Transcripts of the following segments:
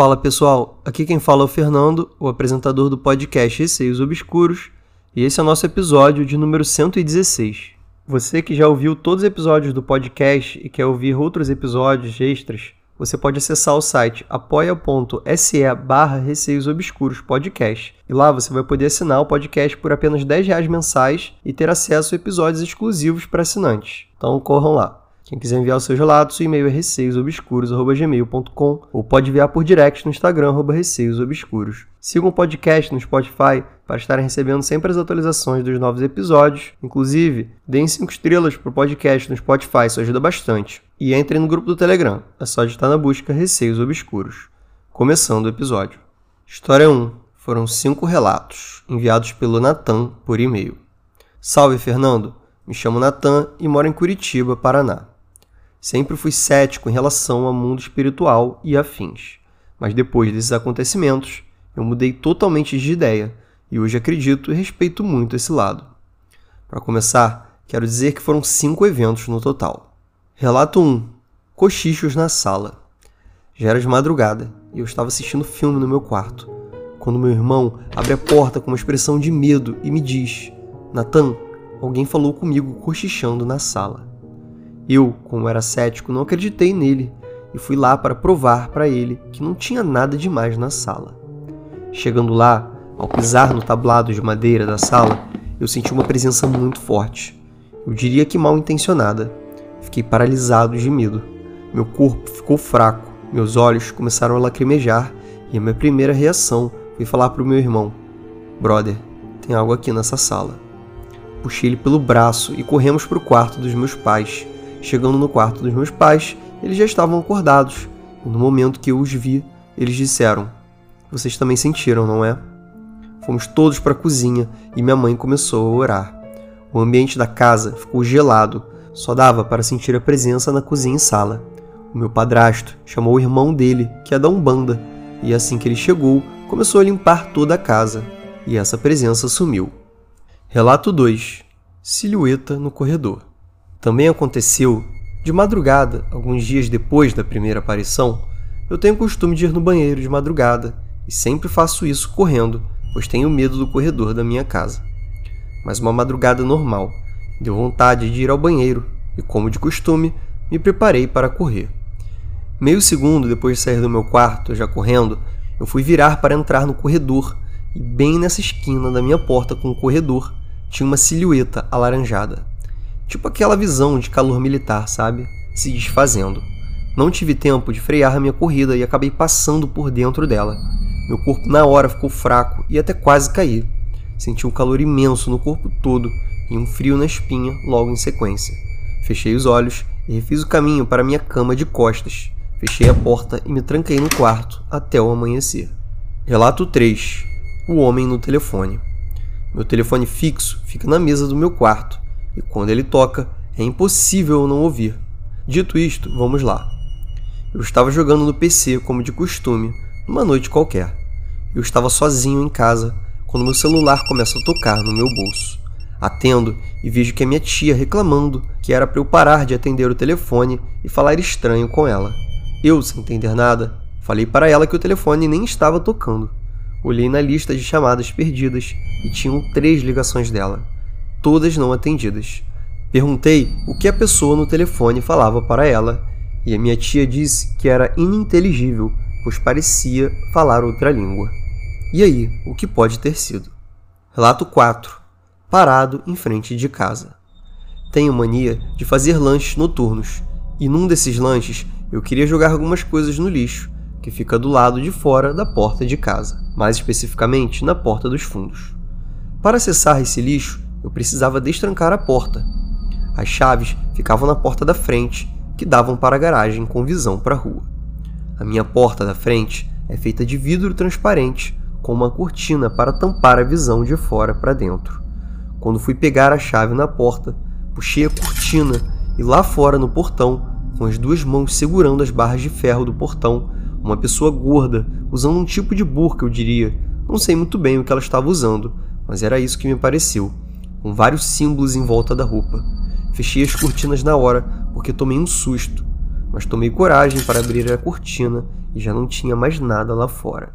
Fala pessoal, aqui quem fala é o Fernando, o apresentador do podcast Receios Obscuros, e esse é o nosso episódio de número 116. Você que já ouviu todos os episódios do podcast e quer ouvir outros episódios extras, você pode acessar o site apoia.se barra Receios Obscuros Podcast. E lá você vai poder assinar o podcast por apenas 10 reais mensais e ter acesso a episódios exclusivos para assinantes. Então corram lá. Quem quiser enviar os seus relatos, o e-mail é receiosobscuros.gmail.com ou pode enviar por direct no Instagram, arroba receiosobscuros. Sigam o podcast no Spotify para estarem recebendo sempre as atualizações dos novos episódios. Inclusive, deem 5 estrelas para o podcast no Spotify, isso ajuda bastante. E entrem no grupo do Telegram, é só digitar na busca Receios Obscuros. Começando o episódio. História 1. Foram cinco relatos, enviados pelo Natan por e-mail. Salve, Fernando! Me chamo Natan e moro em Curitiba, Paraná. Sempre fui cético em relação ao mundo espiritual e afins, mas depois desses acontecimentos, eu mudei totalmente de ideia e hoje acredito e respeito muito esse lado. Para começar, quero dizer que foram cinco eventos no total. Relato 1: Cochichos na sala. Já era de madrugada e eu estava assistindo filme no meu quarto, quando meu irmão abre a porta com uma expressão de medo e me diz: Natan, alguém falou comigo cochichando na sala. Eu, como era cético, não acreditei nele e fui lá para provar para ele que não tinha nada demais na sala. Chegando lá, ao pisar no tablado de madeira da sala, eu senti uma presença muito forte. Eu diria que mal intencionada. Fiquei paralisado de medo. Meu corpo ficou fraco, meus olhos começaram a lacrimejar e a minha primeira reação foi falar para o meu irmão: Brother, tem algo aqui nessa sala. Puxei ele pelo braço e corremos para o quarto dos meus pais. Chegando no quarto dos meus pais, eles já estavam acordados, e no momento que eu os vi, eles disseram: Vocês também sentiram, não é? Fomos todos para a cozinha e minha mãe começou a orar. O ambiente da casa ficou gelado, só dava para sentir a presença na cozinha e sala. O meu padrasto chamou o irmão dele, que é da Umbanda, e assim que ele chegou, começou a limpar toda a casa, e essa presença sumiu. Relato 2 Silhueta no corredor. Também aconteceu, de madrugada, alguns dias depois da primeira aparição, eu tenho costume de ir no banheiro de madrugada e sempre faço isso correndo, pois tenho medo do corredor da minha casa. Mas uma madrugada normal, deu vontade de ir ao banheiro e, como de costume, me preparei para correr. Meio segundo depois de sair do meu quarto, já correndo, eu fui virar para entrar no corredor e, bem nessa esquina da minha porta com o corredor, tinha uma silhueta alaranjada. Tipo aquela visão de calor militar, sabe? Se desfazendo. Não tive tempo de frear minha corrida e acabei passando por dentro dela. Meu corpo na hora ficou fraco e até quase caí. Senti um calor imenso no corpo todo e um frio na espinha logo em sequência. Fechei os olhos e refiz o caminho para minha cama de costas. Fechei a porta e me tranquei no quarto até o amanhecer. Relato 3: O homem no telefone. Meu telefone fixo fica na mesa do meu quarto e quando ele toca, é impossível não ouvir. Dito isto, vamos lá. Eu estava jogando no PC como de costume, numa noite qualquer. Eu estava sozinho em casa quando meu celular começa a tocar no meu bolso. Atendo e vejo que é minha tia reclamando que era para eu parar de atender o telefone e falar estranho com ela. Eu, sem entender nada, falei para ela que o telefone nem estava tocando. Olhei na lista de chamadas perdidas e tinham três ligações dela todas não atendidas. Perguntei o que a pessoa no telefone falava para ela, e a minha tia disse que era ininteligível, pois parecia falar outra língua. E aí, o que pode ter sido? Relato 4. Parado em frente de casa. Tenho mania de fazer lanches noturnos, e num desses lanches eu queria jogar algumas coisas no lixo, que fica do lado de fora da porta de casa, mais especificamente na porta dos fundos. Para acessar esse lixo, eu precisava destrancar a porta. As chaves ficavam na porta da frente, que davam para a garagem com visão para a rua. A minha porta da frente é feita de vidro transparente, com uma cortina para tampar a visão de fora para dentro. Quando fui pegar a chave na porta, puxei a cortina e lá fora no portão, com as duas mãos segurando as barras de ferro do portão, uma pessoa gorda, usando um tipo de burca, eu diria. Não sei muito bem o que ela estava usando, mas era isso que me pareceu com vários símbolos em volta da roupa. Fechei as cortinas na hora, porque tomei um susto. mas tomei coragem para abrir a cortina e já não tinha mais nada lá fora.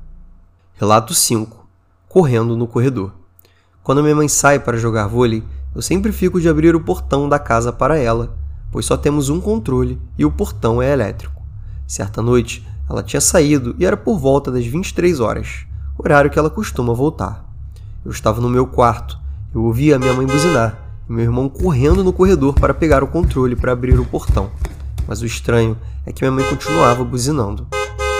Relato 5. Correndo no corredor. Quando minha mãe sai para jogar vôlei, eu sempre fico de abrir o portão da casa para ela, pois só temos um controle e o portão é elétrico. Certa noite, ela tinha saído e era por volta das 23 horas, horário que ela costuma voltar. Eu estava no meu quarto, eu ouvi a minha mãe buzinar e meu irmão correndo no corredor para pegar o controle para abrir o portão. Mas o estranho é que minha mãe continuava buzinando.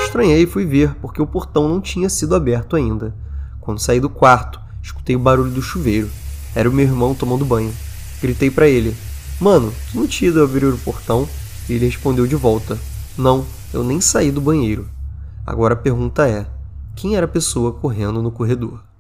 Estranhei e fui ver porque o portão não tinha sido aberto ainda. Quando saí do quarto, escutei o barulho do chuveiro. Era o meu irmão tomando banho. Gritei para ele: Mano, tu não tinha ido abrir o portão? E ele respondeu de volta: Não, eu nem saí do banheiro. Agora a pergunta é: quem era a pessoa correndo no corredor?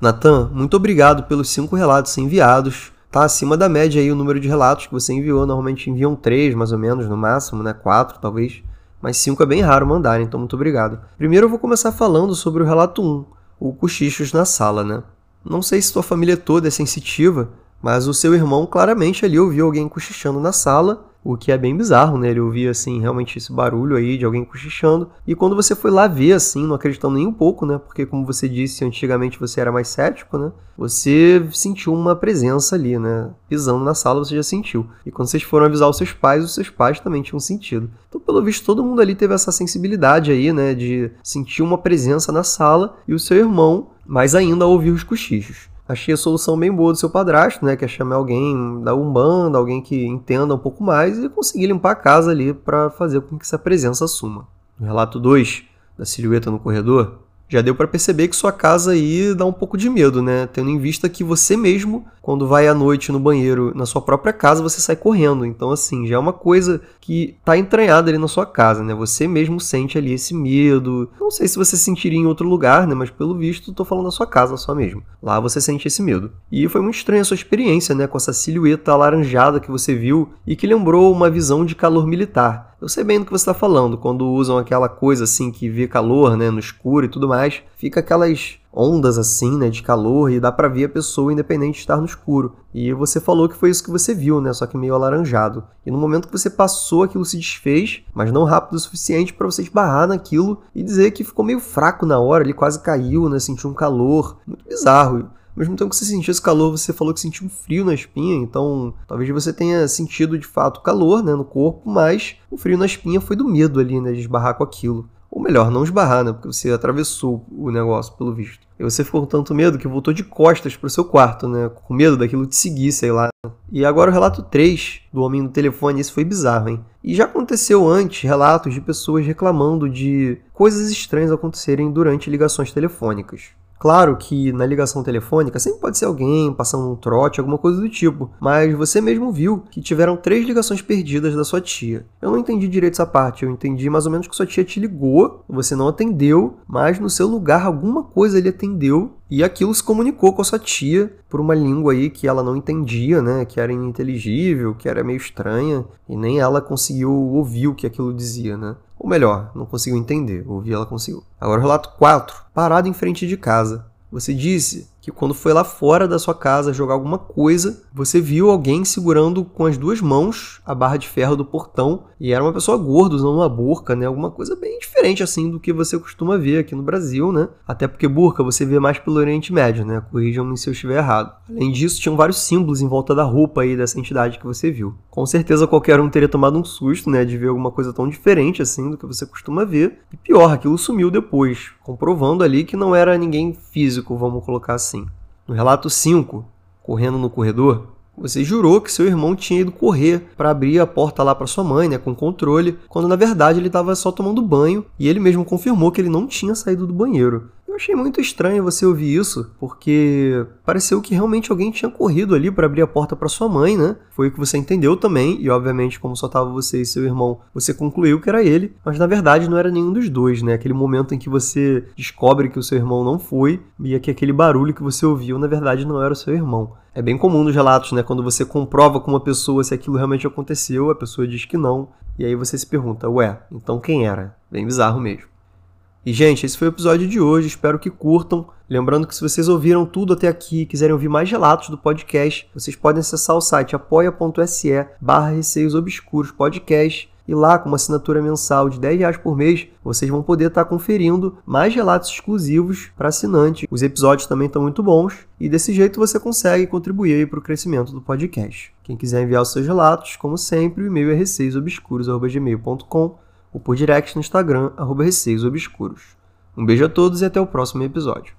Natan, muito obrigado pelos cinco relatos enviados. Tá acima da média aí o número de relatos que você enviou. Normalmente enviam três, mais ou menos, no máximo, né? Quatro, talvez. Mas cinco é bem raro mandar, então muito obrigado. Primeiro eu vou começar falando sobre o relato 1, o cochichos na sala, né? Não sei se tua família toda é sensitiva, mas o seu irmão claramente ali ouviu alguém cochichando na sala o que é bem bizarro, né? Ele ouvia, assim, realmente esse barulho aí de alguém cochichando. E quando você foi lá ver, assim, não acreditando nem um pouco, né? Porque, como você disse, antigamente você era mais cético, né? Você sentiu uma presença ali, né? Pisando na sala, você já sentiu. E quando vocês foram avisar os seus pais, os seus pais também tinham sentido. Então, pelo visto, todo mundo ali teve essa sensibilidade aí, né? De sentir uma presença na sala e o seu irmão, mais ainda, ouvir os cochichos achei a solução bem boa do seu padrasto, né? Que é chamar alguém da Umbanda, alguém que entenda um pouco mais e conseguir limpar a casa ali para fazer com que essa presença suma. No relato 2, da silhueta no corredor, já deu para perceber que sua casa aí dá um pouco de medo, né? Tendo em vista que você mesmo, quando vai à noite no banheiro na sua própria casa, você sai correndo. Então, assim, já é uma coisa que tá entranhada ali na sua casa, né? Você mesmo sente ali esse medo. Não sei se você sentiria em outro lugar, né? Mas pelo visto, tô falando da sua casa só mesmo. Lá você sente esse medo. E foi muito estranha a sua experiência, né? Com essa silhueta alaranjada que você viu e que lembrou uma visão de calor militar. Eu sei bem do que você está falando, quando usam aquela coisa assim que vê calor, né, no escuro e tudo mais, fica aquelas ondas assim, né, de calor e dá para ver a pessoa independente de estar no escuro. E você falou que foi isso que você viu, né, só que meio alaranjado. E no momento que você passou, aquilo se desfez, mas não rápido o suficiente para você esbarrar naquilo e dizer que ficou meio fraco na hora, ele quase caiu, né, sentiu um calor, muito bizarro. Ao mesmo tempo que você sentiu esse calor, você falou que sentiu um frio na espinha, então talvez você tenha sentido de fato calor né, no corpo, mas o frio na espinha foi do medo ali, né, de esbarrar com aquilo. Ou melhor, não esbarrar, né, porque você atravessou o negócio, pelo visto. E você ficou com tanto medo que voltou de costas pro seu quarto, né, com medo daquilo te seguir, sei lá. E agora o relato 3 do homem no telefone, esse foi bizarro, hein? E já aconteceu antes relatos de pessoas reclamando de coisas estranhas acontecerem durante ligações telefônicas. Claro que na ligação telefônica sempre pode ser alguém passando um trote, alguma coisa do tipo, mas você mesmo viu que tiveram três ligações perdidas da sua tia. Eu não entendi direito essa parte, eu entendi mais ou menos que sua tia te ligou, você não atendeu, mas no seu lugar alguma coisa ele atendeu e aquilo se comunicou com a sua tia por uma língua aí que ela não entendia, né? Que era ininteligível, que era meio estranha, e nem ela conseguiu ouvir o que aquilo dizia, né? Ou melhor, não conseguiu entender, ouvir ela conseguiu. Agora relato 4. Parado em frente de casa. Você disse que quando foi lá fora da sua casa jogar alguma coisa, você viu alguém segurando com as duas mãos a barra de ferro do portão e era uma pessoa gorda usando uma burca, né? Alguma coisa bem diferente assim do que você costuma ver aqui no Brasil, né? Até porque burca você vê mais pelo Oriente Médio, né? Corrijam-me se eu estiver errado. Além disso, tinham vários símbolos em volta da roupa aí dessa entidade que você viu. Com certeza qualquer um teria tomado um susto, né, de ver alguma coisa tão diferente assim do que você costuma ver. E pior, aquilo sumiu depois, comprovando ali que não era ninguém físico, vamos colocar assim. No relato 5, correndo no corredor, você jurou que seu irmão tinha ido correr para abrir a porta lá para sua mãe, né, com controle, quando na verdade ele estava só tomando banho e ele mesmo confirmou que ele não tinha saído do banheiro. Eu achei muito estranho você ouvir isso, porque pareceu que realmente alguém tinha corrido ali para abrir a porta para sua mãe, né? Foi o que você entendeu também, e obviamente, como só tava você e seu irmão, você concluiu que era ele, mas na verdade não era nenhum dos dois, né? Aquele momento em que você descobre que o seu irmão não foi e que aquele barulho que você ouviu na verdade não era o seu irmão. É bem comum nos relatos, né? Quando você comprova com uma pessoa se aquilo realmente aconteceu, a pessoa diz que não, e aí você se pergunta, ué, então quem era? Bem bizarro mesmo. E, gente, esse foi o episódio de hoje. Espero que curtam. Lembrando que se vocês ouviram tudo até aqui e quiserem ouvir mais relatos do podcast, vocês podem acessar o site apoia.se barra Receios Obscuros Podcast E lá, com uma assinatura mensal de 10 reais por mês, vocês vão poder estar conferindo mais relatos exclusivos para assinante. Os episódios também estão muito bons e desse jeito você consegue contribuir para o crescimento do podcast. Quem quiser enviar os seus relatos, como sempre, o e-mail é receiosobscuros.gmail.com ou por direct no Instagram, arroba receiosobscuros. Um beijo a todos e até o próximo episódio.